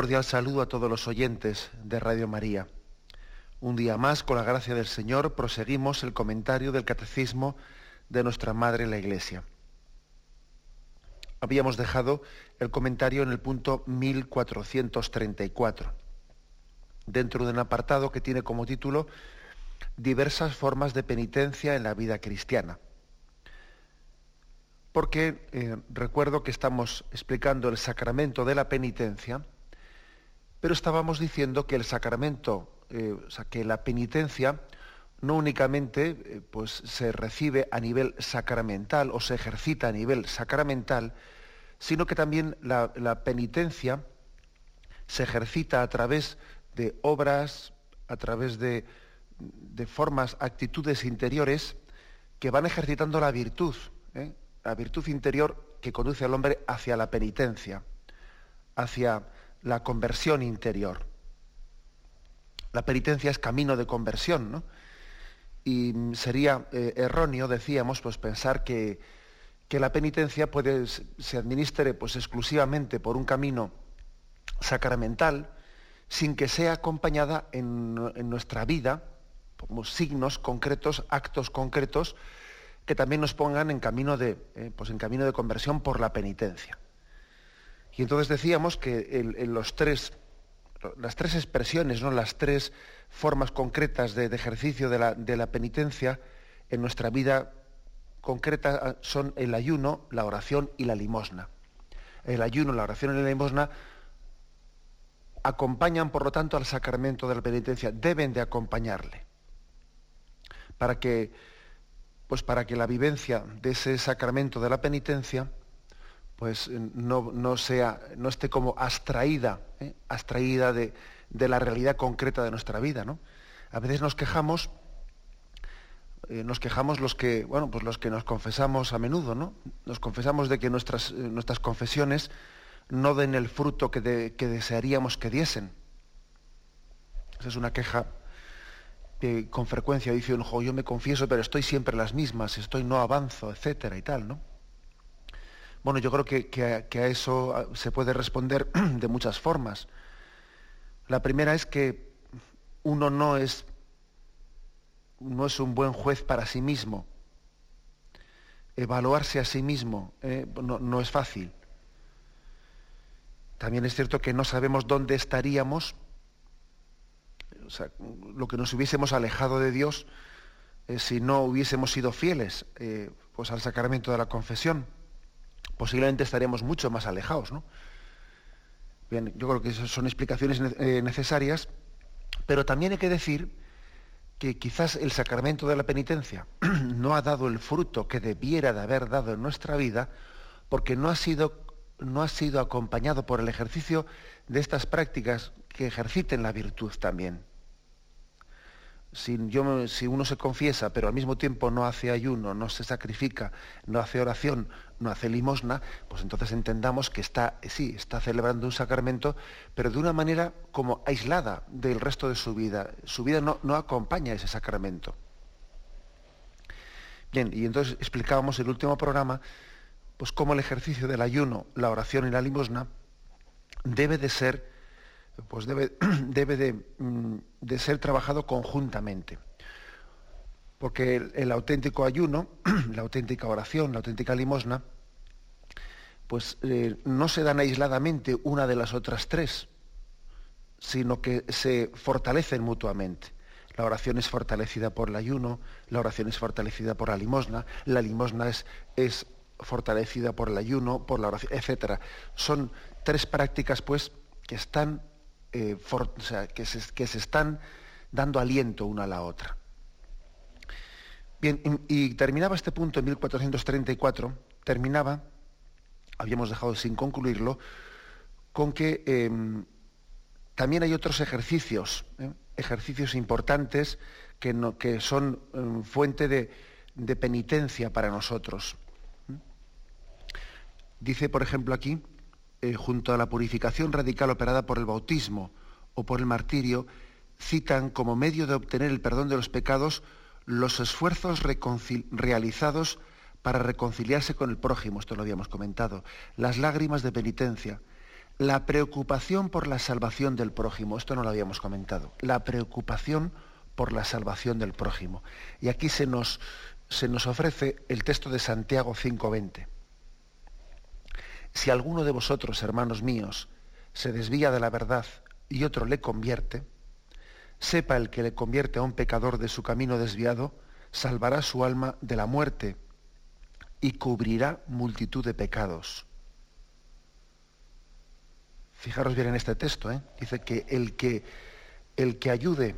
Cordial saludo a todos los oyentes de Radio María. Un día más, con la gracia del Señor, proseguimos el comentario del Catecismo de nuestra Madre la Iglesia. Habíamos dejado el comentario en el punto 1434, dentro de un apartado que tiene como título Diversas formas de penitencia en la vida cristiana. Porque eh, recuerdo que estamos explicando el sacramento de la penitencia, pero estábamos diciendo que el sacramento, eh, o sea, que la penitencia no únicamente eh, pues, se recibe a nivel sacramental o se ejercita a nivel sacramental, sino que también la, penitencia se ejercita a través de obras, a través de, formas, actitudes interiores que van ejercitando la virtud, ¿eh? la virtud interior que conduce al hombre hacia la penitencia, hacia la conversión interior. La penitencia es camino de conversión, ¿no? Y sería eh, erróneo, decíamos, pues pensar que, la penitencia puede, se administre pues, exclusivamente por un camino sacramental, sin que sea acompañada en, nuestra vida como signos concretos, actos concretos, que también nos pongan en camino de, eh, pues en camino de conversión por la penitencia. Y entonces decíamos que los tres, las tres expresiones, ¿no? las tres formas concretas de, ejercicio de la, penitencia en nuestra vida concreta son el ayuno, la oración y la limosna. El ayuno, la oración y la limosna acompañan, por lo tanto, al sacramento de la penitencia, deben de acompañarle. Para que, pues para que la vivencia de ese sacramento de la penitencia pues eh, no, sea, no esté como abstraída, ¿eh? abstraída de, la realidad concreta de nuestra vida. ¿no? A veces nos quejamos, eh, nos quejamos los que, bueno, pues los que nos confesamos a menudo, ¿no? Nos confesamos de que nuestras, nuestras confesiones no den el fruto que, desearíamos que diesen. Esa es una queja que con frecuencia dice un yo me confieso, pero estoy siempre las mismas, estoy no avanzo, etcétera y tal, ¿no? Bueno, yo creo que, a eso se puede responder de muchas formas. La primera es que uno no es, no es un buen juez para sí mismo. Evaluarse a sí mismo eh, no, es fácil. También es cierto que no sabemos dónde estaríamos, lo que nos hubiésemos alejado de Dios eh, si no hubiésemos sido fieles eh, pues al sacramento de la confesión posiblemente estaríamos mucho más alejados. ¿no? Bien, yo creo que son explicaciones eh, necesarias, pero también hay que decir que quizás el sacramento de la penitencia no ha dado el fruto que debiera de haber dado en nuestra vida porque no ha sido, no ha sido acompañado por el ejercicio de estas prácticas que ejerciten la virtud también si, uno se confiesa, pero al mismo tiempo no hace ayuno, no se sacrifica, no hace oración, no hace limosna, pues entonces entendamos que está, sí, está celebrando un sacramento, pero de una manera como aislada del resto de su vida. Su vida no, no acompaña ese sacramento. Bien, y entonces explicábamos el último programa, pues cómo el ejercicio del ayuno, la oración y la limosna debe de ser pues debe, mm, de, ser trabajado conjuntamente. Porque el, auténtico ayuno, la auténtica oración, la auténtica limosna, pues eh, no se dan aisladamente una de las otras tres, sino que se fortalecen mutuamente. La oración es fortalecida por el ayuno, la oración es fortalecida por la limosna, la limosna es, es fortalecida por el ayuno, por la oración, etc. Son tres prácticas, pues, que están eh, que, se, están dando aliento una a la otra. Bien, y, terminaba este punto en 1434, terminaba, habíamos dejado sin concluirlo, con que em, también hay otros ejercicios, ¿eh? ejercicios importantes que, que son em, fuente de, de, penitencia para nosotros. Dice, por ejemplo, aquí, eh, junto a la purificación radical operada por el bautismo o por el martirio, citan como medio de obtener el perdón de los pecados los esfuerzos realizados para reconciliarse con el prójimo, esto lo habíamos comentado, las lágrimas de penitencia, la preocupación por la salvación del prójimo, esto no lo habíamos comentado, la preocupación por la salvación del prójimo. Y aquí se nos, se nos ofrece el texto de Santiago 5.20. Si alguno de vosotros, hermanos míos, se desvía de la verdad y otro le convierte, sepa el que le convierte a un pecador de su camino desviado, salvará su alma de la muerte y cubrirá multitud de pecados. Fijaros bien en este texto, ¿eh? dice que el que, el que ayude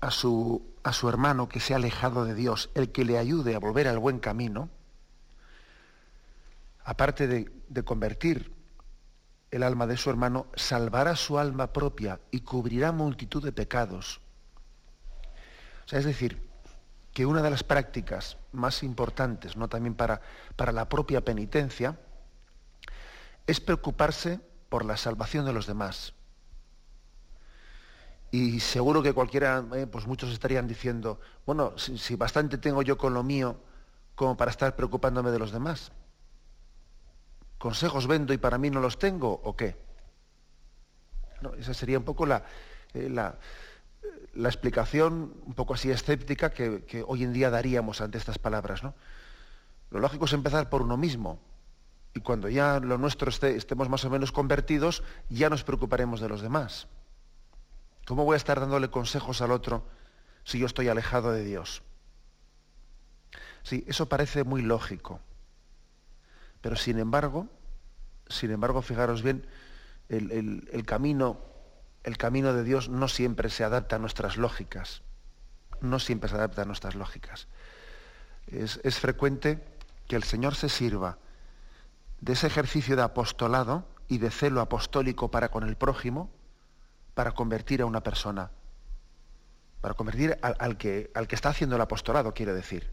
a su, a su hermano que se ha alejado de Dios, el que le ayude a volver al buen camino, aparte de, convertir el alma de su hermano, salvará su alma propia y cubrirá multitud de pecados. O sea, es decir, que una de las prácticas más importantes, ¿no? también para, para la propia penitencia, es preocuparse por la salvación de los demás. Y seguro que cualquiera, eh, pues muchos estarían diciendo, bueno, si bastante tengo yo con lo mío como para estar preocupándome de los demás consejos vendo y para mí no los tengo o qué? esa sería un poco la, eh, la, explicación un poco así escéptica que, hoy en día daríamos ante estas palabras. ¿no? Lo lógico es empezar por uno mismo. Y cuando ya lo nuestro estemos más o menos convertidos, ya nos preocuparemos de los demás. ¿Cómo voy a estar dándole consejos al otro si yo estoy alejado de Dios? Sí, eso parece muy lógico. Pero sin embargo, sin embargo, fijaros bien, el, camino, el camino de Dios no siempre se adapta a nuestras lógicas. No siempre se adapta a nuestras lógicas. Es, es frecuente que el Señor se sirva de ese ejercicio de apostolado y de celo apostólico para con el prójimo, para convertir a una persona, para convertir al, que, al que está haciendo el apostolado, quiere decir.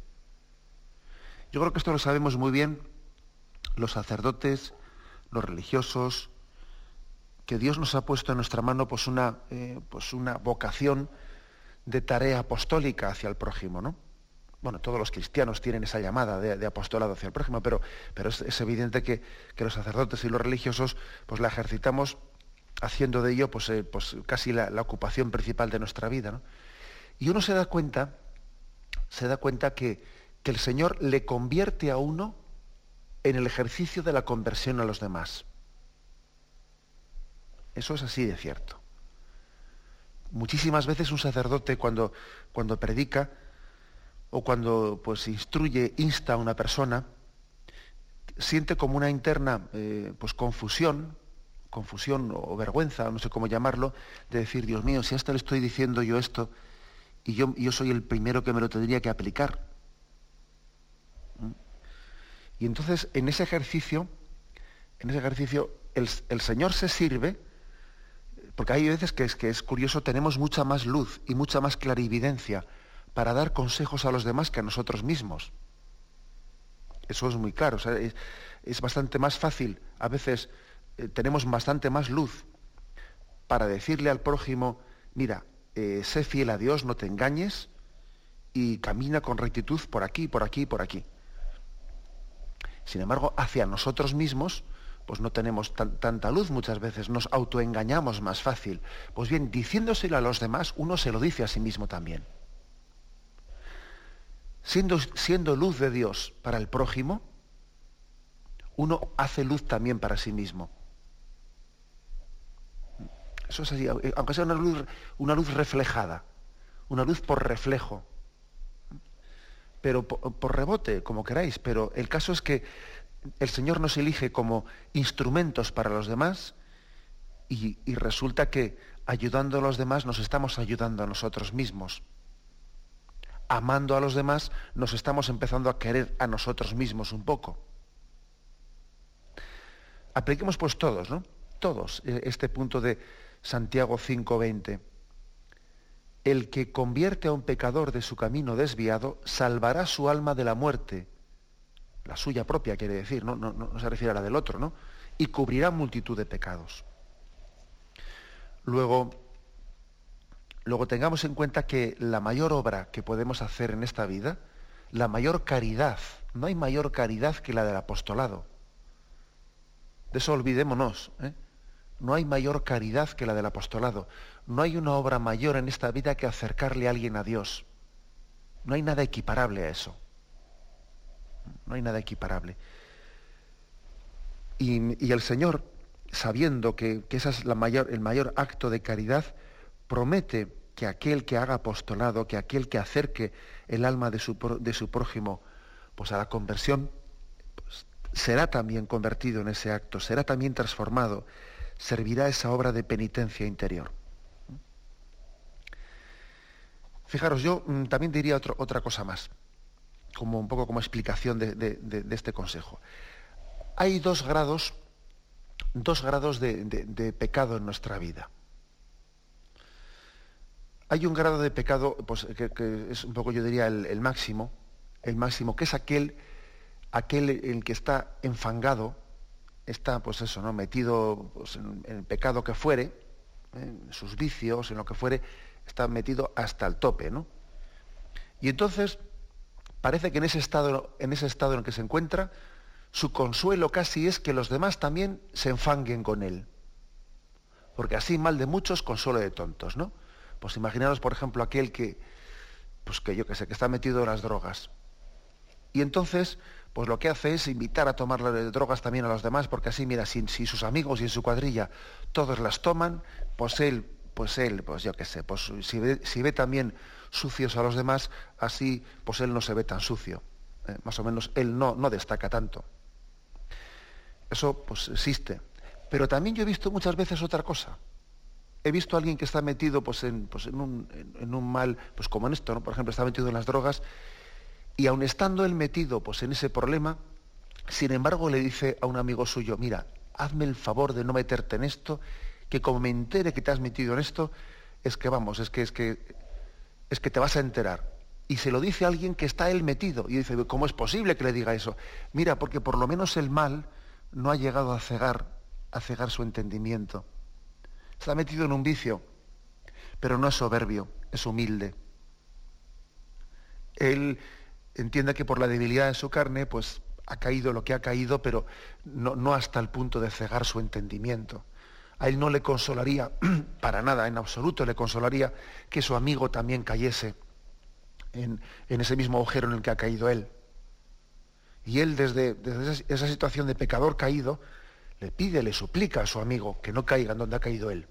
Yo creo que esto lo sabemos muy bien los sacerdotes, los religiosos, que Dios nos ha puesto en nuestra mano pues una, eh, pues una vocación de tarea apostólica hacia el prójimo, ¿no? Bueno, todos los cristianos tienen esa llamada de, apostolado hacia el prójimo, pero, pero es, evidente que, los sacerdotes y los religiosos pues la ejercitamos haciendo de ello pues, eh, pues casi la, ocupación principal de nuestra vida. Y uno se da cuenta, se da cuenta que, que el Señor le convierte a uno en el ejercicio de la conversión a los demás. Eso es así de cierto. Muchísimas veces un sacerdote cuando, cuando predica o cuando pues, instruye, insta a una persona, siente como una interna eh, pues, confusión, confusión o vergüenza, no sé cómo llamarlo, de decir, Dios mío, si hasta le estoy diciendo yo esto y yo, yo soy el primero que me lo tendría que aplicar. Y entonces en ese ejercicio, en ese ejercicio, el, Señor se sirve, porque hay veces que es, que es curioso, tenemos mucha más luz y mucha más clarividencia para dar consejos a los demás que a nosotros mismos. Eso es muy claro. es, bastante más fácil. A veces eh, tenemos bastante más luz para decirle al prójimo, mira, eh, sé fiel a Dios, no te engañes y camina con rectitud por aquí, por aquí, por aquí. Sin embargo, hacia nosotros mismos, pues no tenemos tanta luz muchas veces, nos autoengañamos más fácil. Pues bien, diciéndoselo a los demás, uno se lo dice a sí mismo también. Siendo, siendo luz de Dios para el prójimo, uno hace luz también para sí mismo. Eso es así, aunque sea una luz, una luz reflejada, una luz por reflejo pero por, rebote, como queráis, pero el caso es que el Señor nos elige como instrumentos para los demás y, resulta que ayudando a los demás nos estamos ayudando a nosotros mismos. Amando a los demás nos estamos empezando a querer a nosotros mismos un poco. Apliquemos pues todos, ¿no? Todos eh, este punto de Santiago 5:20. El que convierte a un pecador de su camino desviado salvará su alma de la muerte, la suya propia quiere decir, no, se refiere a la del otro, ¿no? Y cubrirá multitud de pecados. Luego, luego tengamos en cuenta que la mayor obra que podemos hacer en esta vida, la mayor caridad, no hay mayor caridad que la del apostolado. De eso olvidémonos. ¿eh? No hay mayor caridad que la del apostolado. No hay una obra mayor en esta vida que acercarle a alguien a Dios. No hay nada equiparable a eso. No hay nada equiparable. Y, el Señor sabiendo que, ese es el mayor acto de caridad, promete que aquel que haga apostolado, que aquel que acerque el alma de su, de su prójimo pues a la conversión, pues, será también convertido en ese acto, será también transformado, servirá esa obra de penitencia interior. Fijaros, yo mm, también diría otra cosa más, como un poco como explicación de este consejo. Hay dos grados dos grados de, pecado en nuestra vida. Hay un grado de pecado pues, que, es un poco, yo diría, el, máximo, el máximo, que es aquel, aquel en que está enfangado, está, pues eso, ¿no? metido pues, en, el pecado que fuere, en sus vicios, en lo que fuere, está metido hasta el tope, ¿no? Y entonces parece que en ese estado, en ese estado en el que se encuentra, su consuelo casi es que los demás también se enfanguen con él. Porque así mal de muchos, consuelo de tontos, ¿no? Pues imaginaros, por ejemplo, aquel que, pues que yo que sé, que está metido en las drogas. Y entonces, pues lo que hace es invitar a tomar las drogas también a los demás, porque así, mira, si, si, sus amigos y en su cuadrilla todos las toman, pues él, pues él, pues yo qué sé, pues si ve, si ve también sucios a los demás, así, pues él no se ve tan sucio. ¿eh? Más o menos él no, no destaca tanto. Eso pues existe. Pero también yo he visto muchas veces otra cosa. He visto a alguien que está metido pues, en, pues, en, un, mal, pues como en esto, ¿no? por ejemplo, está metido en las drogas, y aun estando él metido pues, en ese problema, sin embargo le dice a un amigo suyo, mira, hazme el favor de no meterte en esto, que como me entere que te has metido en esto, es que vamos, es que, es que, es que te vas a enterar. Y se lo dice a alguien que está él metido. Y dice, ¿cómo es posible que le diga eso? Mira, porque por lo menos el mal no ha llegado a cegar, a cegar su entendimiento. Está metido en un vicio, pero no es soberbio, es humilde. Él entiende que por la debilidad de su carne, pues ha caído lo que ha caído, pero no, no hasta el punto de cegar su entendimiento. A él no le consolaría, para nada, en absoluto le consolaría que su amigo también cayese en, en ese mismo agujero en el que ha caído él. Y él desde, esa situación de pecador caído, le pide, le suplica a su amigo que no caiga en donde ha caído él.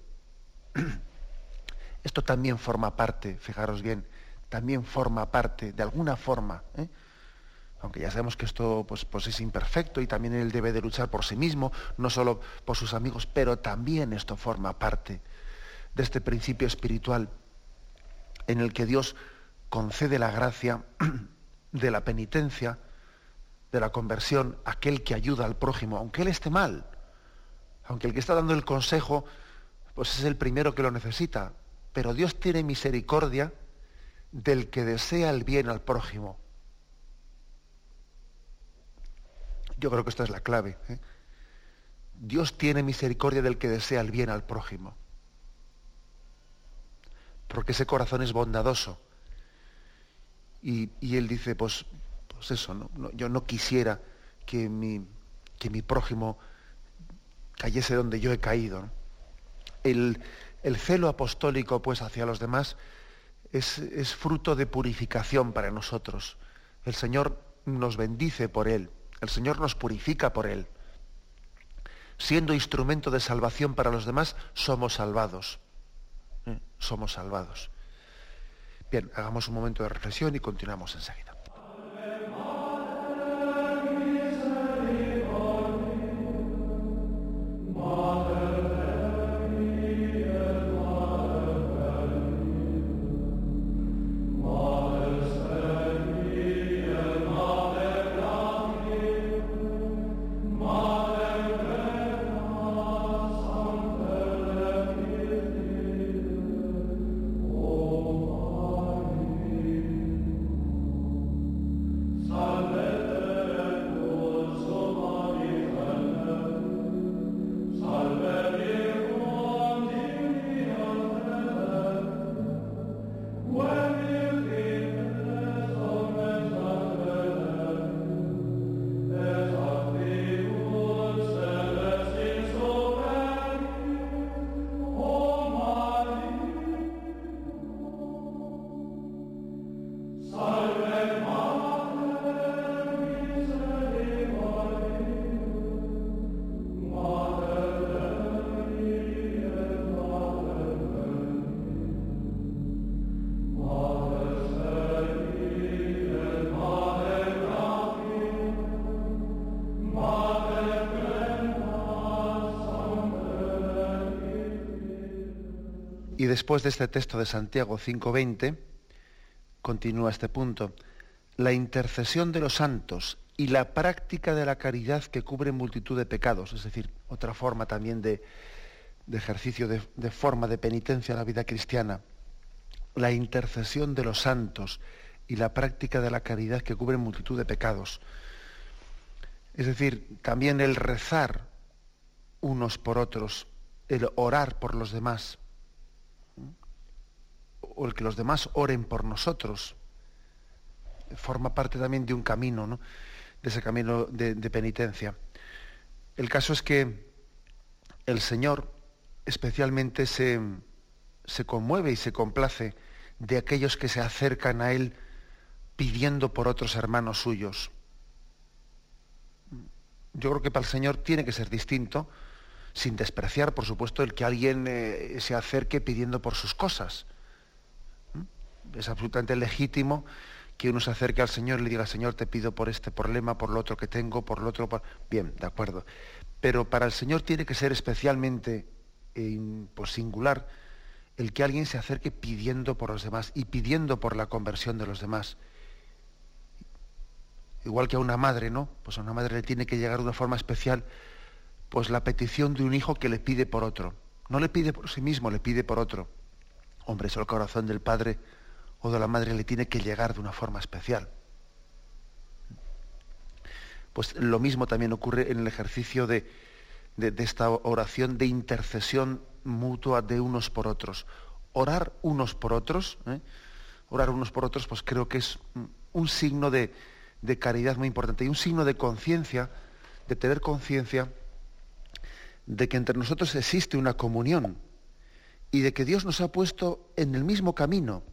Esto también forma parte, fijaros bien, también forma parte, de alguna forma, ¿eh? Aunque ya sabemos que esto pues, pues, es imperfecto y también él debe de luchar por sí mismo, no solo por sus amigos, pero también esto forma parte de este principio espiritual en el que Dios concede la gracia de la penitencia, de la conversión aquel que ayuda al prójimo, aunque él esté mal, aunque el que está dando el consejo, pues es el primero que lo necesita, pero Dios tiene misericordia del que desea el bien al prójimo. Yo creo que esta es la clave. ¿eh? Dios tiene misericordia del que desea el bien al prójimo. Porque ese corazón es bondadoso. Y, él dice, pues pues eso, yo no quisiera que mi, que mi prójimo cayese donde yo he caído. El, celo apostólico pues hacia los demás es, fruto de purificación para nosotros. El Señor nos bendice por Él, el Señor nos purifica por Él. Siendo instrumento de salvación para los demás, somos salvados. ¿eh? Somos salvados. Bien, hagamos un momento de reflexión y continuamos enseguida. Después de este texto de Santiago 5.20, continúa este punto, la intercesión de los santos y la práctica de la caridad que cubre multitud de pecados, es decir, otra forma también de, ejercicio, de, de forma de penitencia en la vida cristiana, la intercesión de los santos y la práctica de la caridad que cubre multitud de pecados. Es decir, también el rezar unos por otros, el orar por los demás, o el que los demás oren por nosotros, forma parte también de un camino, ¿no? de ese camino de, penitencia. El caso es que el Señor especialmente se, se conmueve y se complace de aquellos que se acercan a Él pidiendo por otros hermanos suyos. Yo creo que para el Señor tiene que ser distinto, sin despreciar, por supuesto, el que alguien eh, se acerque pidiendo por sus cosas. Es absolutamente legítimo que uno se acerque al Señor y le diga, Señor, te pido por este problema, por lo otro que tengo, por lo otro... Bien, de acuerdo. Pero para el Señor tiene que ser especialmente eh, pues, singular el que alguien se acerque pidiendo por los demás y pidiendo por la conversión de los demás. Igual que a una madre, ¿no? Pues a una madre le tiene que llegar de una forma especial pues la petición de un hijo que le pide por otro. No le pide por sí mismo, le pide por otro. Hombre, eso el corazón del padre o de la madre le tiene que llegar de una forma especial. Pues lo mismo también ocurre en el ejercicio de, esta oración de intercesión mutua de unos por otros. Orar unos por otros, ¿eh? orar unos por otros, pues creo que es un signo de, de caridad muy importante y un signo de conciencia, de tener conciencia de que entre nosotros existe una comunión y de que Dios nos ha puesto en el mismo camino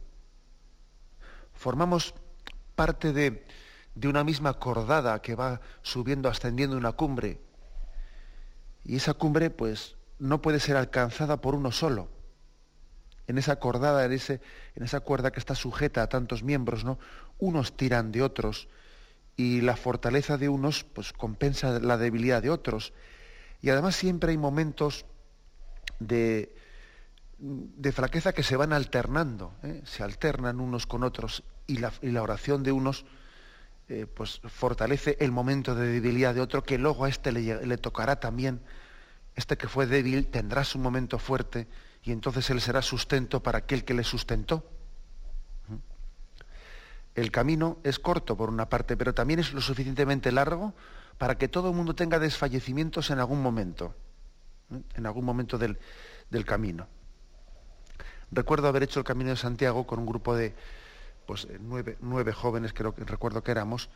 formamos parte de, una misma cordada que va subiendo, ascendiendo una cumbre. Y esa cumbre, pues, no puede ser alcanzada por uno solo. En esa cordada, en, ese, en esa cuerda que está sujeta a tantos miembros, ¿no? Unos tiran de otros y la fortaleza de unos, pues, compensa la debilidad de otros. Y además siempre hay momentos de, de flaqueza que se van alternando, ¿eh? se alternan unos con otros y la, oración de unos eh, pues fortalece el momento de debilidad de otro que luego a este le, tocará también. Este que fue débil tendrá su momento fuerte y entonces él será sustento para aquel que le sustentó. ¿Mm? El camino es corto por una parte, pero también es lo suficientemente largo para que todo el mundo tenga desfallecimientos en algún momento, ¿eh? en algún momento del camino. Recuerdo haber hecho el Camino de Santiago con un grupo de pues, eh, nueve, jóvenes, creo que recuerdo que éramos,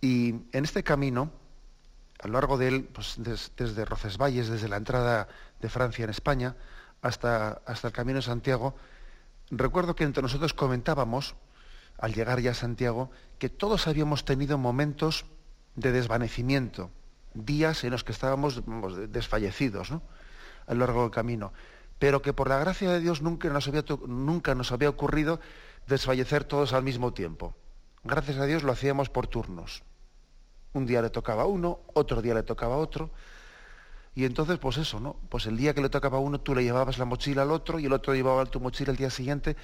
y en este camino, a lo largo de él, pues, desde Rocesvalles, desde la entrada de Francia en España, hasta, hasta el Camino de Santiago, recuerdo que entre nosotros comentábamos, al llegar ya a Santiago, que todos habíamos tenido momentos de desvanecimiento, días en los que estábamos desfallecidos ¿no? a lo largo del camino pero que por la gracia de Dios nunca nos había, ocurrido desfallecer todos al mismo tiempo. Gracias a Dios lo hacíamos por turnos. Un día le tocaba a uno, otro día le tocaba a otro. Y entonces, pues eso, ¿no? Pues el día que le tocaba a uno, tú le llevabas la mochila al otro y el otro llevaba tu mochila el día siguiente.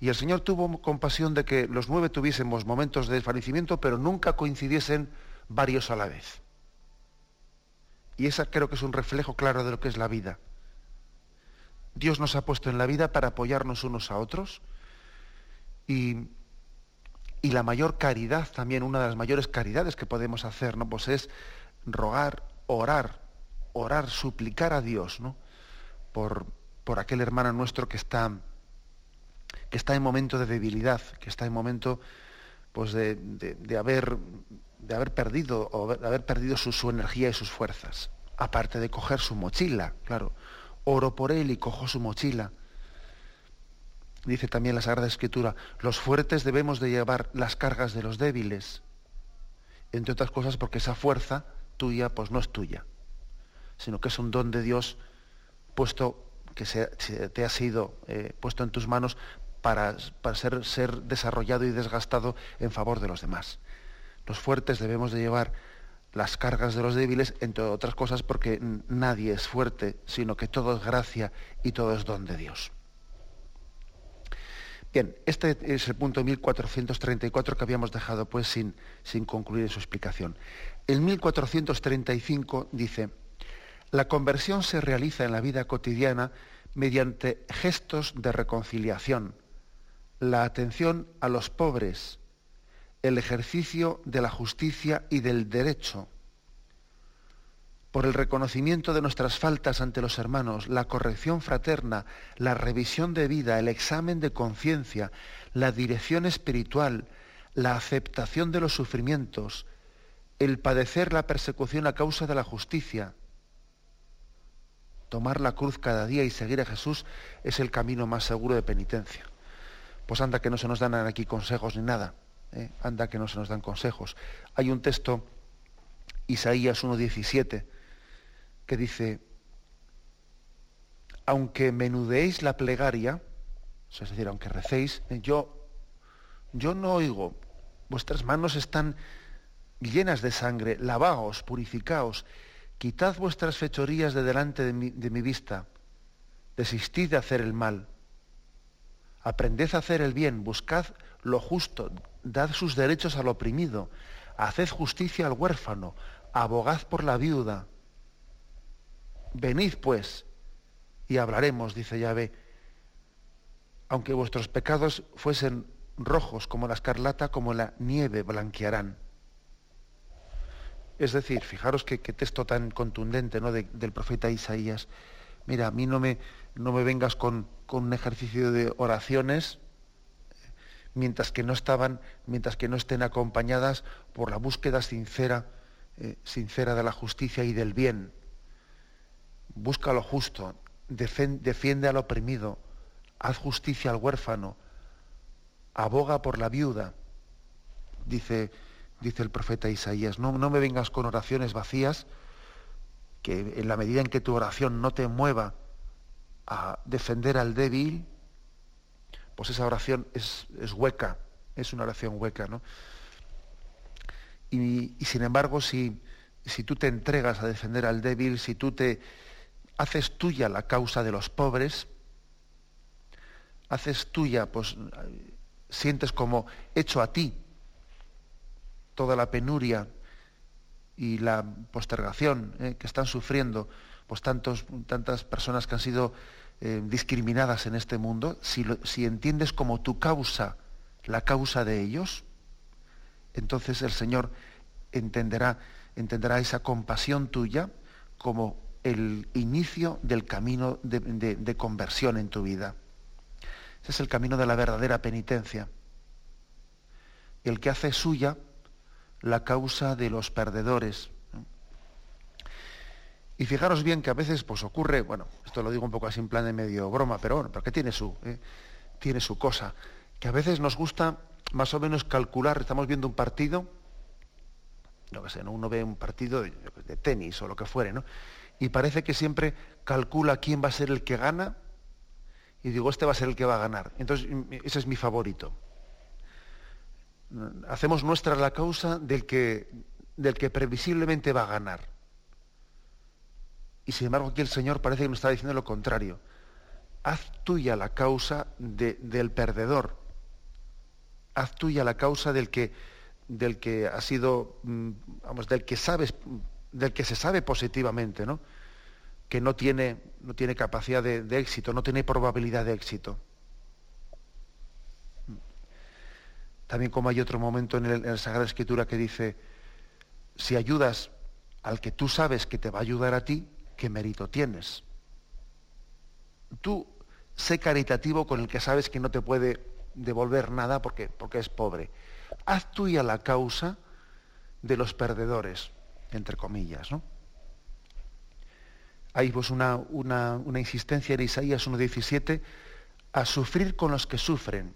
Y el Señor tuvo compasión de que los nueve tuviésemos momentos de desfallecimiento, pero nunca coincidiesen varios a la vez. Y esa creo que es un reflejo claro de lo que es la vida. Dios nos ha puesto en la vida para apoyarnos unos a otros y, la mayor caridad también, una de las mayores caridades que podemos hacer, ¿no? Pues es rogar, orar, orar, suplicar a Dios, ¿no? Por, por aquel hermano nuestro que está, que está en momento de debilidad, que está en momento pues de, haber, de haber perdido o de haber perdido su energía y sus fuerzas. Aparte de coger su mochila, claro oro por él y cojo su mochila. Dice también la Sagrada Escritura, los fuertes debemos de llevar las cargas de los débiles, entre otras cosas porque esa fuerza tuya pues no es tuya, sino que es un don de Dios puesto que se, te ha sido eh, puesto en tus manos para, para ser desarrollado y desgastado en favor de los demás. Los fuertes debemos de llevar las cargas de los débiles, entre otras cosas porque nadie es fuerte, sino que todo es gracia y todo es don de Dios. Bien, este es el punto 1434 que habíamos dejado pues sin, sin concluir su explicación. El 1435 dice, la conversión se realiza en la vida cotidiana mediante gestos de reconciliación, la atención a los pobres, el ejercicio de la justicia y del derecho, por el reconocimiento de nuestras faltas ante los hermanos, la corrección fraterna, la revisión de vida, el examen de conciencia, la dirección espiritual, la aceptación de los sufrimientos, el padecer la persecución a causa de la justicia. Tomar la cruz cada día y seguir a Jesús es el camino más seguro de penitencia. Pues anda que no se nos dan aquí consejos ni nada. ¿Eh? Anda que no se nos dan consejos. Hay un texto, Isaías 1.17, que dice, aunque menudeéis la plegaria, es decir, aunque recéis, yo, yo no oigo, vuestras manos están llenas de sangre, lavaos, purificaos, quitad vuestras fechorías de delante de mi vista, desistid de hacer el mal, aprended a hacer el bien, buscad lo justo, dad sus derechos al oprimido, haced justicia al huérfano, abogad por la viuda, Venid pues y hablaremos, dice Yahvé, aunque vuestros pecados fuesen rojos como la escarlata, como la nieve blanquearán. Es decir, fijaros qué, texto tan contundente ¿no? del profeta Isaías. Mira, a mí no me, no me vengas con, un ejercicio de oraciones mientras que no estaban, mientras que no estén acompañadas por la búsqueda sincera, eh, sincera de la justicia y del bien busca lo justo, defiende al oprimido, haz justicia al huérfano, aboga por la viuda, dice, dice el profeta Isaías. No, no me vengas con oraciones vacías, que en la medida en que tu oración no te mueva a defender al débil, pues esa oración es, hueca, es una oración hueca, ¿no? Y, sin embargo, si, si tú te entregas a defender al débil, si tú te, haces tuya la causa de los pobres, haces tuya, pues sientes como hecho a ti toda la penuria y la postergación eh, que están sufriendo pues tantos, tantas personas que han sido eh, discriminadas en este mundo, si, si entiendes como tu causa la causa de ellos, entonces el Señor entenderá, entenderá esa compasión tuya como el inicio del camino de, conversión en tu vida. Ese es el camino de la verdadera penitencia. El que hace suya la causa de los perdedores. Y fijaros bien que a veces pues ocurre, bueno, esto lo digo un poco así en plan de medio broma, pero bueno, porque tiene su, eh, tiene su cosa, que a veces nos gusta más o menos calcular, estamos viendo un partido, no que sé, ¿no? uno ve un partido de, de tenis o lo que fuere, ¿no? y parece que siempre calcula quién va a ser el que gana y digo, este va a ser el que va a ganar. Entonces, ese es mi favorito. Hacemos nuestra la causa del que, del que previsiblemente va a ganar. Y sin embargo aquí el Señor parece que nos está diciendo lo contrario. Haz tuya la causa del perdedor. Haz tuya la causa del que, del que ha sido, mm, vamos, del que del que se sabe positivamente, ¿no? que no tiene, no tiene capacidad de, éxito, no tiene probabilidad de éxito. También como hay otro momento en, en la Sagrada Escritura que dice, si ayudas al que tú sabes que te va a ayudar a ti, ¿qué mérito tienes? Tú sé caritativo con el que sabes que no te puede devolver nada porque, porque es pobre. Haz tuya la causa de los perdedores entre comillas. ¿no? Hay pues una, una, insistencia en Isaías 1.17 a sufrir con los que sufren,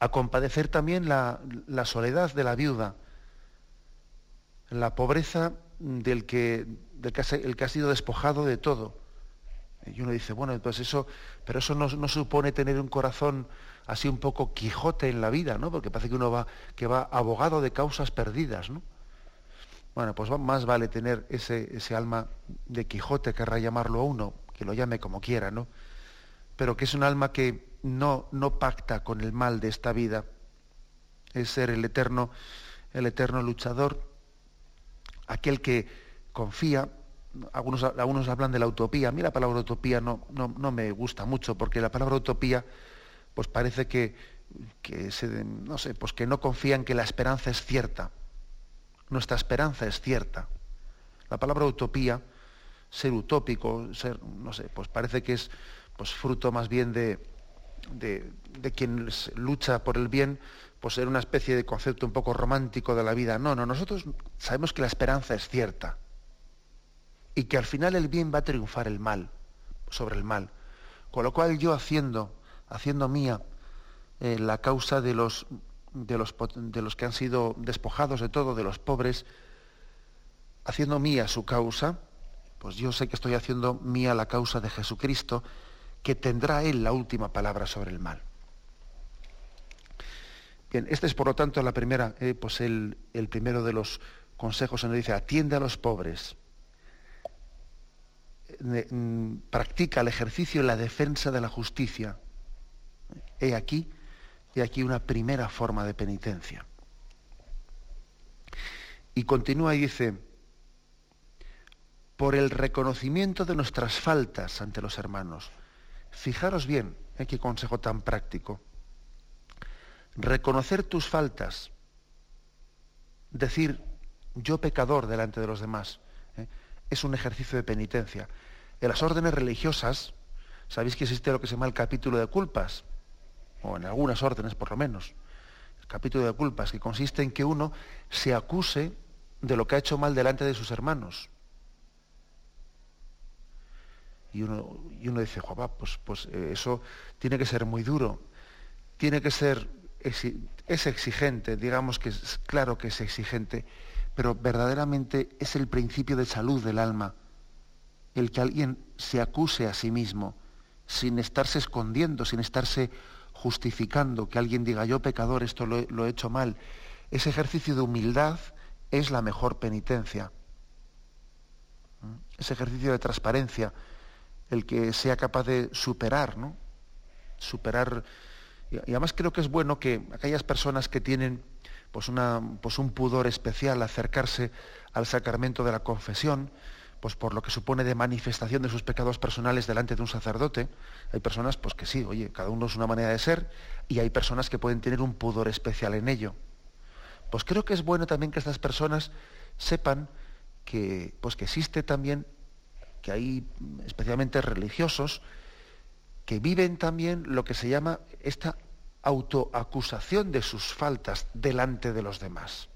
a compadecer también la, soledad de la viuda, la pobreza del que, que, el que ha sido despojado de todo. Y uno dice, bueno, pues eso, pero eso no, no supone tener un corazón así un poco Quijote en la vida, ¿no? Porque parece que uno va, que va abogado de causas perdidas, ¿no? Bueno, pues más vale tener ese, ese alma de Quijote, querrá llamarlo a uno, que lo llame como quiera, ¿no? pero que es un alma que no, no pacta con el mal de esta vida. Es ser el eterno, el eterno luchador, aquel que confía. Algunos, algunos hablan de la utopía. A mí la palabra utopía no, me gusta mucho, porque la palabra utopía pues parece que, no sé, pues que no confían que la esperanza es cierta. Nuestra esperanza es cierta. La palabra utopía, ser utópico, ser, no sé, pues parece que es pues fruto más bien de, de, quien lucha por el bien, pues ser una especie de concepto un poco romántico de la vida. No, no, nosotros sabemos que la esperanza es cierta y que al final el bien va a triunfar el mal sobre el mal. Con lo cual yo haciendo, haciendo mía eh, la causa de los, de, los, de los que han sido despojados de todo, de los pobres, haciendo mía su causa, pues yo sé que estoy haciendo mía la causa de Jesucristo, que tendrá Él la última palabra sobre el mal. Bien, este es por lo tanto la primera, eh, pues el, el, primero de los consejos en dice, atiende a los pobres, mm, practica el ejercicio y la defensa de la justicia. He aquí y aquí una primera forma de penitencia. Y continúa y dice, por el reconocimiento de nuestras faltas ante los hermanos. Fijaros bien, ¿eh? qué consejo tan práctico. Reconocer tus faltas, decir yo pecador delante de los demás, ¿eh? es un ejercicio de penitencia. En las órdenes religiosas, sabéis que existe lo que se llama el capítulo de culpas, o en algunas órdenes por lo menos, el capítulo de culpas, que consiste en que uno se acuse de lo que ha hecho mal delante de sus hermanos. Y uno, y uno dice, pues, pues eh, eso tiene que ser muy duro, tiene que ser, es exigente, digamos que es claro que es exigente, pero verdaderamente es el principio de salud del alma, el que alguien se acuse a sí mismo, sin estarse escondiendo, sin estarse justificando, que alguien diga yo pecador, esto lo, he hecho mal. Ese ejercicio de humildad es la mejor penitencia. ¿Mm? Ese ejercicio de transparencia, el que sea capaz de superar, ¿no? Superar. Y, además creo que es bueno que aquellas personas que tienen pues, pues un pudor especial acercarse al sacramento de la confesión, pues por lo que supone de manifestación de sus pecados personales delante de un sacerdote. Hay personas pues que sí, oye, cada uno es una manera de ser y hay personas que pueden tener un pudor especial en ello. Pues creo que es bueno también que estas personas sepan que pues que existe también que hay especialmente religiosos que viven también lo que se llama esta autoacusación de sus faltas delante de los demás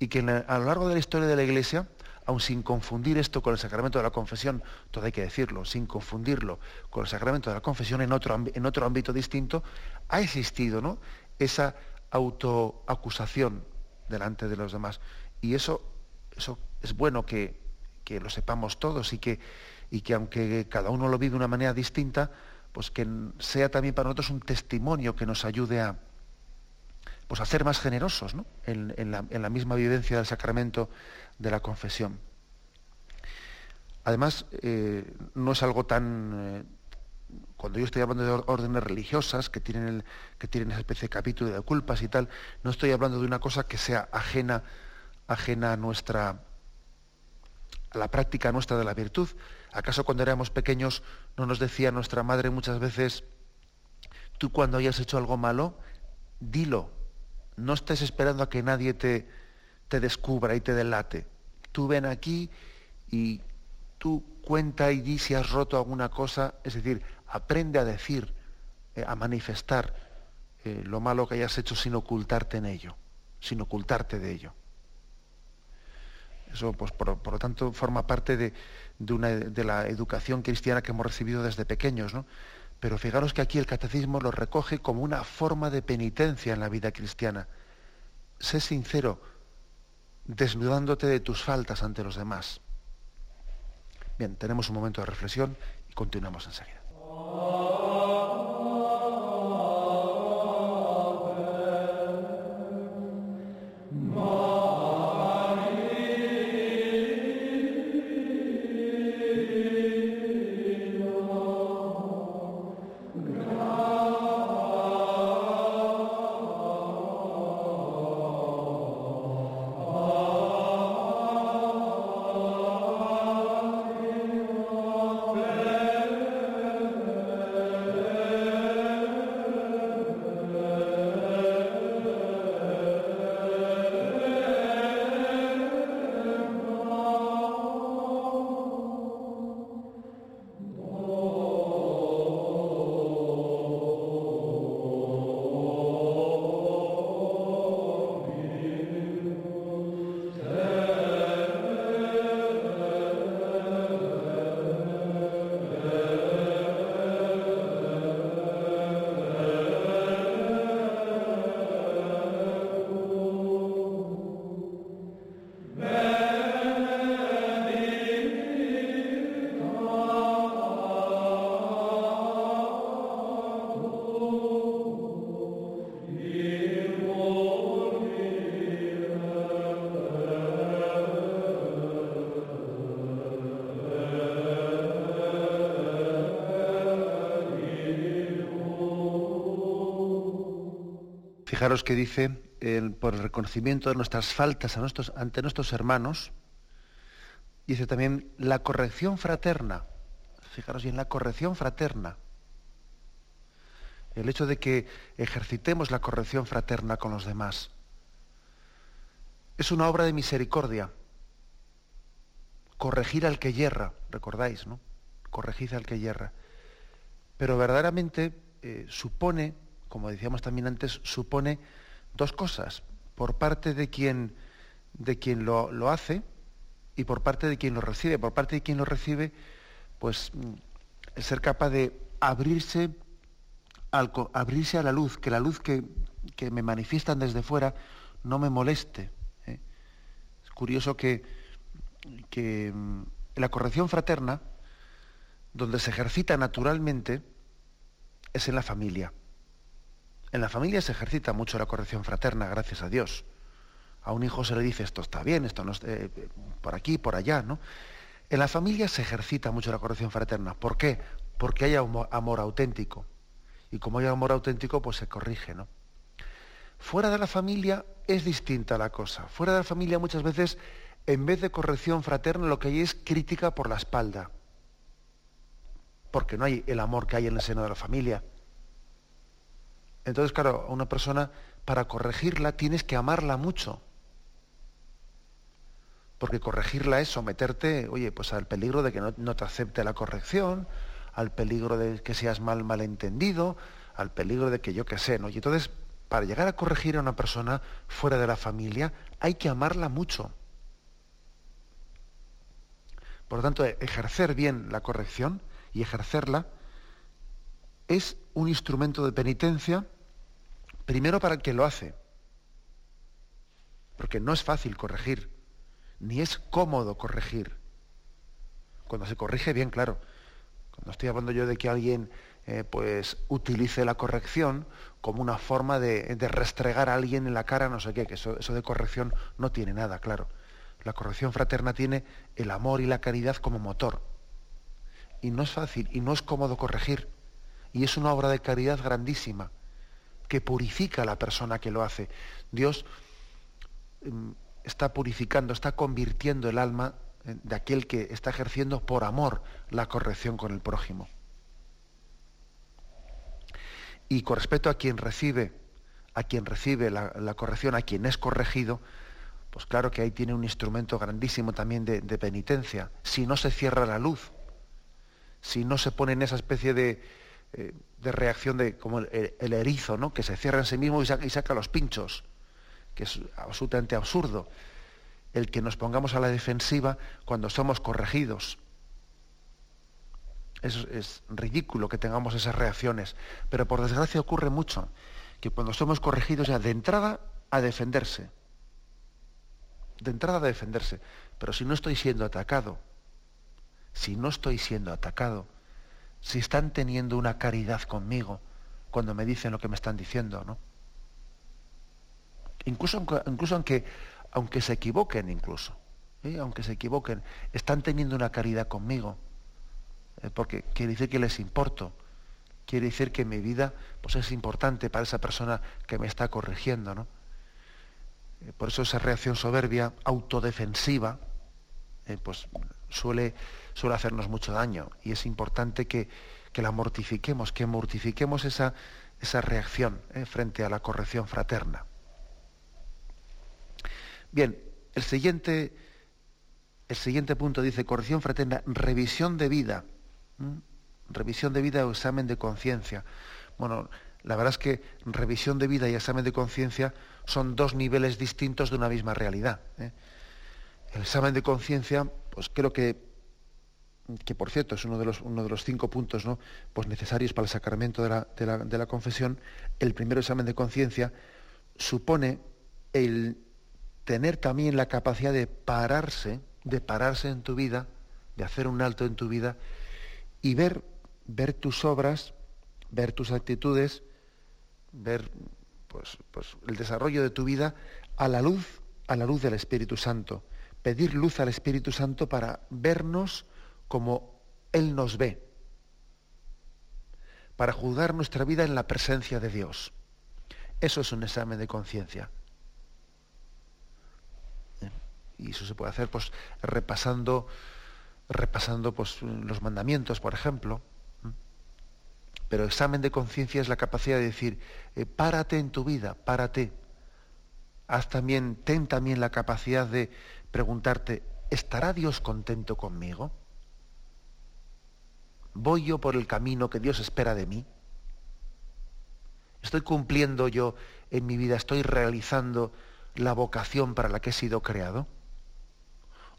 y que a lo largo de la historia de la Iglesia, aun sin confundir esto con el sacramento de la confesión, todo hay que decirlo, sin confundirlo con el sacramento de la confesión en otro, en otro ámbito distinto, ha existido ¿no? esa autoacusación delante de los demás. Y eso, eso es bueno que, que lo sepamos todos y que, y que aunque cada uno lo vive de una manera distinta, pues que sea también para nosotros un testimonio que nos ayude a, pues a ser más generosos en, la, misma vivencia del sacramento de la confesión. Además, eh, no es algo tan... Eh, cuando yo estoy hablando de órdenes religiosas que tienen, que tienen esa especie de capítulo de culpas y tal, no estoy hablando de una cosa que sea ajena, ajena a nuestra a la práctica nuestra de la virtud. ¿Acaso cuando éramos pequeños no nos decía nuestra madre muchas veces, tú cuando hayas hecho algo malo, dilo, no estés esperando a que nadie te, te descubra y te delate. Tú ven aquí y tú cuenta y di si has roto alguna cosa, es decir, aprende a decir, eh, a manifestar eh, lo malo que hayas hecho sin ocultarte en ello, sin ocultarte de ello. Eso, pues, por, lo tanto, forma parte de, una, de, la educación cristiana que hemos recibido desde pequeños, ¿no? Pero fijaros que aquí el catecismo lo recoge como una forma de penitencia en la vida cristiana. Sé sincero, desnudándote de tus faltas ante los demás. Bien, tenemos un momento de reflexión y continuamos enseguida. Fijaros que dice, por el reconocimiento de nuestras faltas ante nuestros hermanos, dice también la corrección fraterna. Fijaros bien, la corrección fraterna. El hecho de que ejercitemos la corrección fraterna con los demás. Es una obra de misericordia. Corregir al que yerra, recordáis, ¿no? Corregid al que yerra. Pero verdaderamente eh, supone, como decíamos también antes, supone dos cosas. Por parte de quien, de quien lo, lo hace y por parte de quien lo recibe. Por parte de quien lo recibe, pues mm, ser capaz de abrirse, al, abrirse a la luz, que la luz que, que me manifiestan desde fuera no me moleste. ¿eh? Es curioso que, que mm, la corrección fraterna, donde se ejercita naturalmente, es en la familia. En la familia se ejercita mucho la corrección fraterna, gracias a Dios. A un hijo se le dice esto está bien, esto no es eh, por aquí, por allá, ¿no? En la familia se ejercita mucho la corrección fraterna. ¿Por qué? Porque hay amor, auténtico. Y como hay amor auténtico, pues se corrige, ¿no? Fuera de la familia es distinta la cosa. Fuera de la familia muchas veces, en vez de corrección fraterna, lo que hay es crítica por la espalda. Porque no hay el amor que hay en el seno de la familia. Entonces, claro, a una persona, para corregirla, tienes que amarla mucho porque corregirla es someterte, oye, pues al peligro de que no, te acepte la corrección, al peligro de que seas mal malentendido, al peligro de que yo qué sé, ¿no? Y entonces, para llegar a corregir a una persona fuera de la familia, hay que amarla mucho. Por lo tanto, ejercer bien la corrección y ejercerla es un instrumento de penitencia, primero para el que lo hace, porque no es fácil corregir ni es cómodo corregir. Cuando se corrige bien, claro. Cuando estoy hablando yo de que alguien eh, pues utilice la corrección como una forma de, restregar a alguien en la cara, no sé qué, que eso, eso de corrección no tiene nada, claro. La corrección fraterna tiene el amor y la caridad como motor. Y no es fácil y no es cómodo corregir. Y es una obra de caridad grandísima que purifica a la persona que lo hace. Dios mm, está purificando, está convirtiendo el alma de aquel que está ejerciendo por amor la corrección con el prójimo. Y con respecto a quien recibe, a quien recibe la, corrección, a quien es corregido, pues claro que ahí tiene un instrumento grandísimo también de, penitencia. Si no se cierra la luz, si no se pone en esa especie de, eh, reacción de como el, erizo, ¿no? que se cierra en sí mismo y saca los pinchos que es absolutamente absurdo, el que nos pongamos a la defensiva cuando somos corregidos. Es, es, ridículo que tengamos esas reacciones, pero por desgracia ocurre mucho, que cuando somos corregidos ya de entrada a defenderse, de entrada a defenderse, pero si no estoy siendo atacado, si no estoy siendo atacado, si están teniendo una caridad conmigo cuando me dicen lo que me están diciendo, ¿no? incluso, incluso aunque, aunque se equivoquen incluso, ¿eh? aunque se equivoquen, están teniendo una caridad conmigo, ¿eh? porque quiere decir que les importo, quiere decir que mi vida pues, es importante para esa persona que me está corrigiendo. ¿no? Eh, por eso esa reacción soberbia, autodefensiva, pues suele, suele hacernos mucho daño y es importante que, que la mortifiquemos, que mortifiquemos esa, esa reacción frente a la corrección fraterna. Bien, el siguiente, el siguiente punto dice, corrección fraterna, revisión de vida. Revisión de vida o examen de conciencia. Bueno, la verdad es que revisión de vida y examen de conciencia son dos niveles distintos de una misma realidad. ¿eh? El examen de conciencia, pues creo que, que por cierto es uno de los, uno de los cinco puntos ¿no? pues necesarios para el sacramento de la, de la, de la confesión. El primer examen de conciencia supone el tener también la capacidad de pararse, de pararse en tu vida, de hacer un alto en tu vida y ver, ver tus obras, ver tus actitudes, ver pues, pues, el desarrollo de tu vida a la luz, a la luz del Espíritu Santo. Pedir luz al Espíritu Santo para vernos como Él nos ve, para juzgar nuestra vida en la presencia de Dios. Eso es un examen de conciencia. Y eso se puede hacer pues repasando, repasando pues, los mandamientos, por ejemplo. Pero examen de conciencia es la capacidad de decir, eh, párate en tu vida, párate. Haz también, ten también la capacidad de preguntarte, ¿estará Dios contento conmigo? ¿Voy yo por el camino que Dios espera de mí? ¿Estoy cumpliendo yo en mi vida, estoy realizando la vocación para la que he sido creado?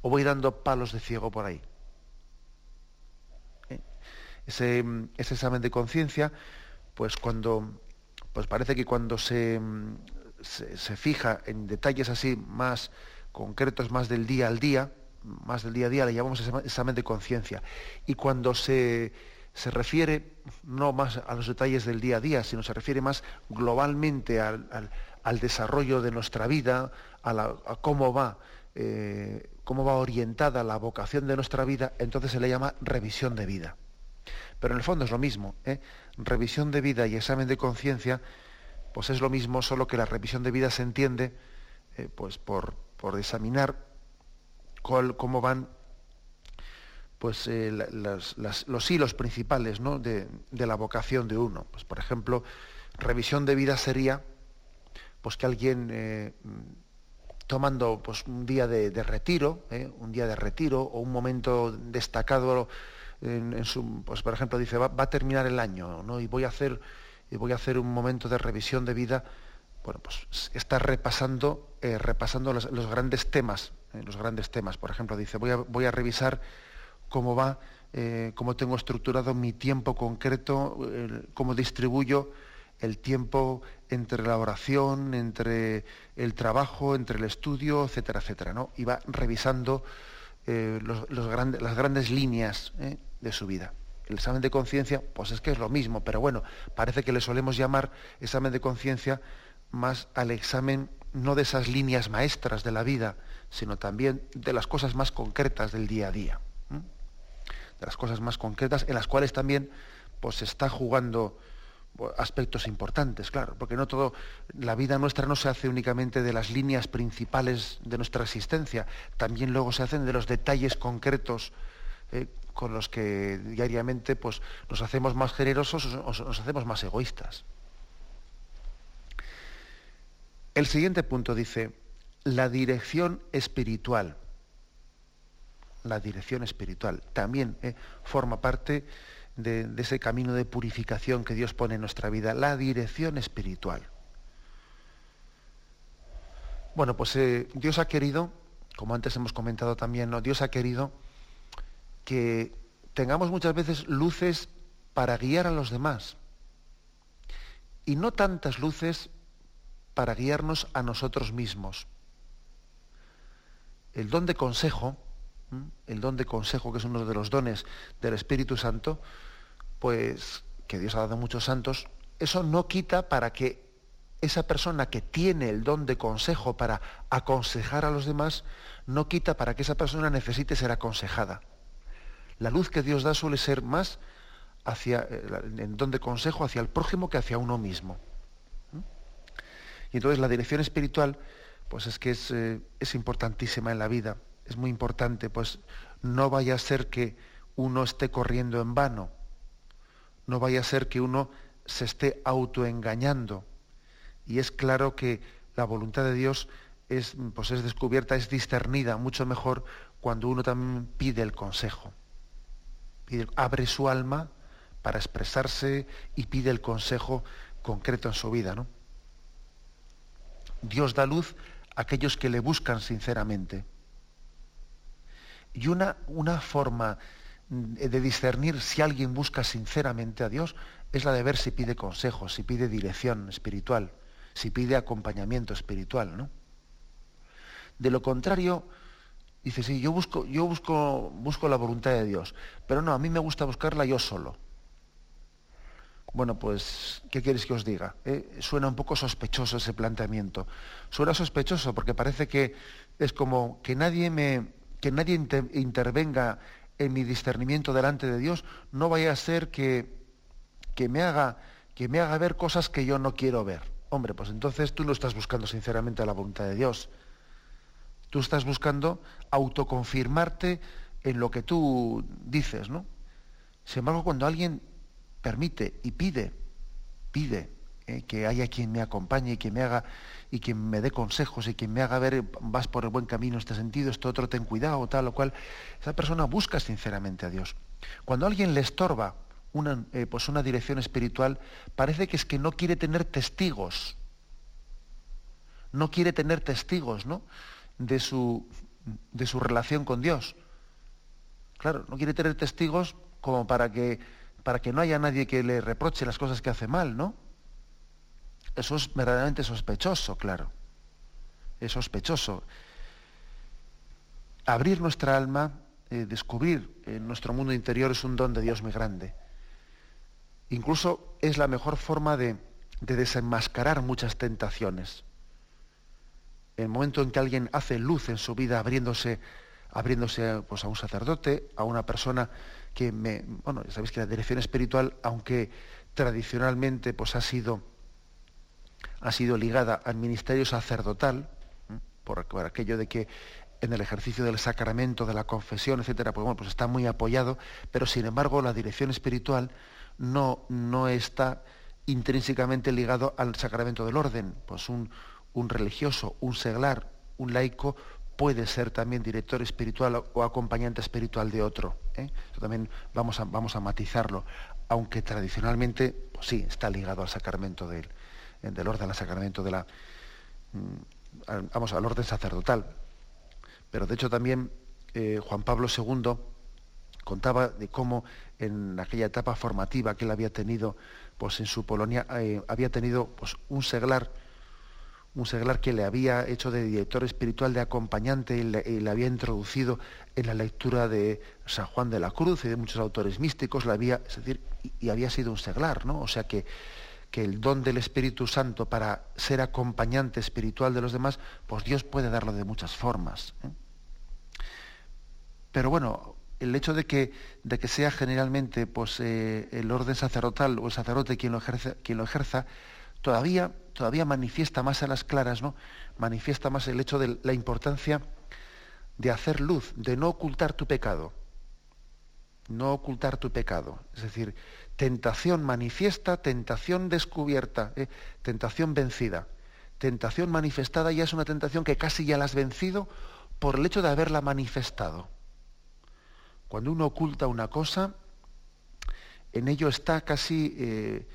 ¿O voy dando palos de ciego por ahí? ¿Eh? Ese, examen de conciencia, pues cuando, pues parece que cuando se, se, fija en detalles así más concretos, más del día al día, más del día a día, le llamamos examen de conciencia. Y cuando se se refiere no más a los detalles del día a día, sino se refiere más globalmente al, desarrollo de nuestra vida, a, cómo va. Eh, cómo va orientada la vocación de nuestra vida, entonces se le llama revisión de vida. Pero en el fondo es lo mismo. ¿eh? Revisión de vida y examen de conciencia, pues es lo mismo, solo que la revisión de vida se entiende eh, pues por, por examinar cómo van pues, eh, los hilos principales de, la vocación de uno. Pues, por ejemplo, revisión de vida sería pues, que alguien eh, tomando pues, un día de, retiro, ¿eh? un día de retiro o un momento destacado en, su, pues, por ejemplo, dice, va, a terminar el año ¿no? y voy a hacer y voy a hacer un momento de revisión de vida, bueno, pues está repasando, repasando los, grandes temas, los grandes temas. Por ejemplo, dice, voy a, revisar cómo va, eh, cómo tengo estructurado mi tiempo concreto, cómo distribuyo el tiempo entre la oración, entre el trabajo, entre el estudio, etcétera, etcétera. ¿no? Y va revisando eh, las grandes líneas eh, de su vida. El examen de conciencia, pues es que es lo mismo, pero bueno, parece que le solemos llamar examen de conciencia más al examen no de esas líneas maestras de la vida, sino también de las cosas más concretas del día a día de las cosas más concretas, en las cuales también pues, se está jugando aspectos importantes, claro, porque no todo, la vida nuestra no se hace únicamente de las líneas principales de nuestra existencia, también luego se hacen de los detalles concretos eh, con los que diariamente pues, nos hacemos más generosos o nos hacemos más egoístas. El siguiente punto dice, la dirección espiritual la dirección espiritual. También eh, forma parte de, ese camino de purificación que Dios pone en nuestra vida, la dirección espiritual. Bueno, pues eh, Dios ha querido, como antes hemos comentado también. Dios ha querido que tengamos muchas veces luces para guiar a los demás y no tantas luces para guiarnos a nosotros mismos. El don de consejo, el don de consejo, que es uno de los dones del Espíritu Santo, pues que Dios ha dado muchos santos, eso no quita para que esa persona que tiene el don de consejo para aconsejar a los demás, no quita para que esa persona necesite ser aconsejada. La luz que Dios da suele ser más hacia el don de consejo hacia el prójimo que hacia uno mismo. Y entonces la dirección espiritual, pues es que es, eh, es importantísima en la vida es muy importante, pues no vaya a ser que uno esté corriendo en vano, no vaya a ser que uno se esté autoengañando. Y es claro que la voluntad de Dios es, pues es descubierta, es discernida mucho mejor cuando uno también pide el consejo. abre su alma para expresarse y pide el consejo concreto en su vida. ¿no? Dios da luz a aquellos que le buscan sinceramente. Y una, una forma de discernir si alguien busca sinceramente a Dios es la de ver si pide consejo, si pide dirección espiritual, si pide acompañamiento espiritual, ¿no? De lo contrario, dice, sí, yo busco, yo busco, busco la voluntad de Dios, pero no, a mí me gusta buscarla yo solo. Bueno, pues, ¿qué quieres que os diga? Eh, suena un poco sospechoso ese planteamiento. Suena sospechoso porque parece que es como que nadie me, que nadie intervenga en mi discernimiento delante de Dios, no vaya a ser que, que, me haga, que me haga ver cosas que yo no quiero ver, hombre, pues entonces tú no estás buscando sinceramente la voluntad de Dios. Tú estás buscando autoconfirmarte en lo que tú dices, ¿no? Sin embargo, cuando alguien permite y pide, pide eh, que haya quien me acompañe y quien me haga y quien me dé consejos y quien me haga ver vas por el buen camino este sentido, esto otro ten cuidado, tal o cual, esa persona busca sinceramente a Dios. Cuando alguien le estorba una, eh, pues una dirección espiritual, parece que es que no quiere tener testigos. No quiere tener testigos, ¿no? de su, de su relación con Dios. Claro, no quiere tener testigos como para que, para que no haya nadie que le reproche las cosas que hace mal, ¿no? Eso es verdaderamente sospechoso, claro. Es sospechoso. Abrir nuestra alma, eh, descubrir en nuestro mundo interior es un don de Dios muy grande. Incluso es la mejor forma de, de desenmascarar muchas tentaciones el momento en que alguien hace luz en su vida abriéndose, abriéndose pues, a un sacerdote, a una persona que me, bueno, sabéis que la dirección espiritual, aunque tradicionalmente pues, ha, sido, ha sido ligada al ministerio sacerdotal, por, aquello de que en el ejercicio del sacramento, de la confesión, etcétera, pues, bueno, pues está muy apoyado, pero sin embargo la dirección espiritual no, no está intrínsecamente ligado al sacramento del orden. Pues un, un religioso, un seglar, un laico, puede ser también director espiritual o acompañante espiritual de otro. ¿eh? también vamos a, vamos a matizarlo, aunque tradicionalmente pues sí está ligado al sacramento del, del orden, al sacramento de la, mm, vamos, al orden sacerdotal. Pero de hecho también eh, Juan Pablo II contaba de cómo en aquella etapa formativa que él había tenido pues en su Polonia, eh, había tenido pues, un seglar un seglar que le había hecho de director espiritual, de acompañante, y le, había introducido en la lectura de San Juan de la Cruz y de muchos autores místicos, había, es decir, y, había sido un seglar, ¿no? O sea que, que el don del Espíritu Santo para ser acompañante espiritual de los demás, pues Dios puede darlo de muchas formas. ¿eh? Pero bueno, el hecho de que, de que sea generalmente pues, eh, el orden sacerdotal o el sacerdote quien lo, quien lo ejerza, todavía, todavía manifiesta más a las claras, ¿no? Manifiesta más el hecho de la importancia de hacer luz, de no ocultar tu pecado. No ocultar tu pecado. Es decir, tentación manifiesta, tentación descubierta, ¿eh? tentación vencida. Tentación manifestada ya es una tentación que casi ya la has vencido por el hecho de haberla manifestado. Cuando uno oculta una cosa, en ello está casi eh,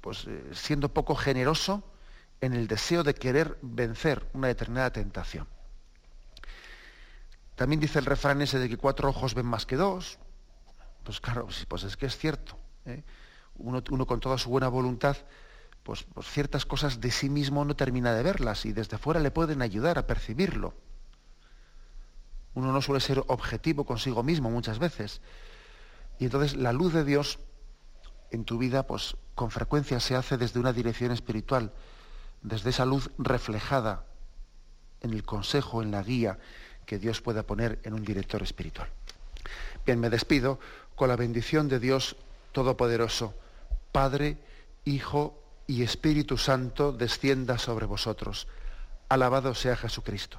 pues, eh, siendo poco generoso en el deseo de querer vencer una determinada tentación. También dice el refrán ese de que cuatro ojos ven más que dos. Pues claro, pues es que es cierto. ¿eh? Uno, con toda su buena voluntad, pues, pues, ciertas cosas de sí mismo no termina de verlas y desde fuera le pueden ayudar a percibirlo. Uno no suele ser objetivo consigo mismo muchas veces. Y entonces la luz de Dios en tu vida, pues con frecuencia se hace desde una dirección espiritual, desde esa luz reflejada en el consejo, en la guía que Dios pueda poner en un director espiritual. Bien, me despido con la bendición de Dios Todopoderoso, Padre, Hijo y Espíritu Santo, descienda sobre vosotros. Alabado sea Jesucristo.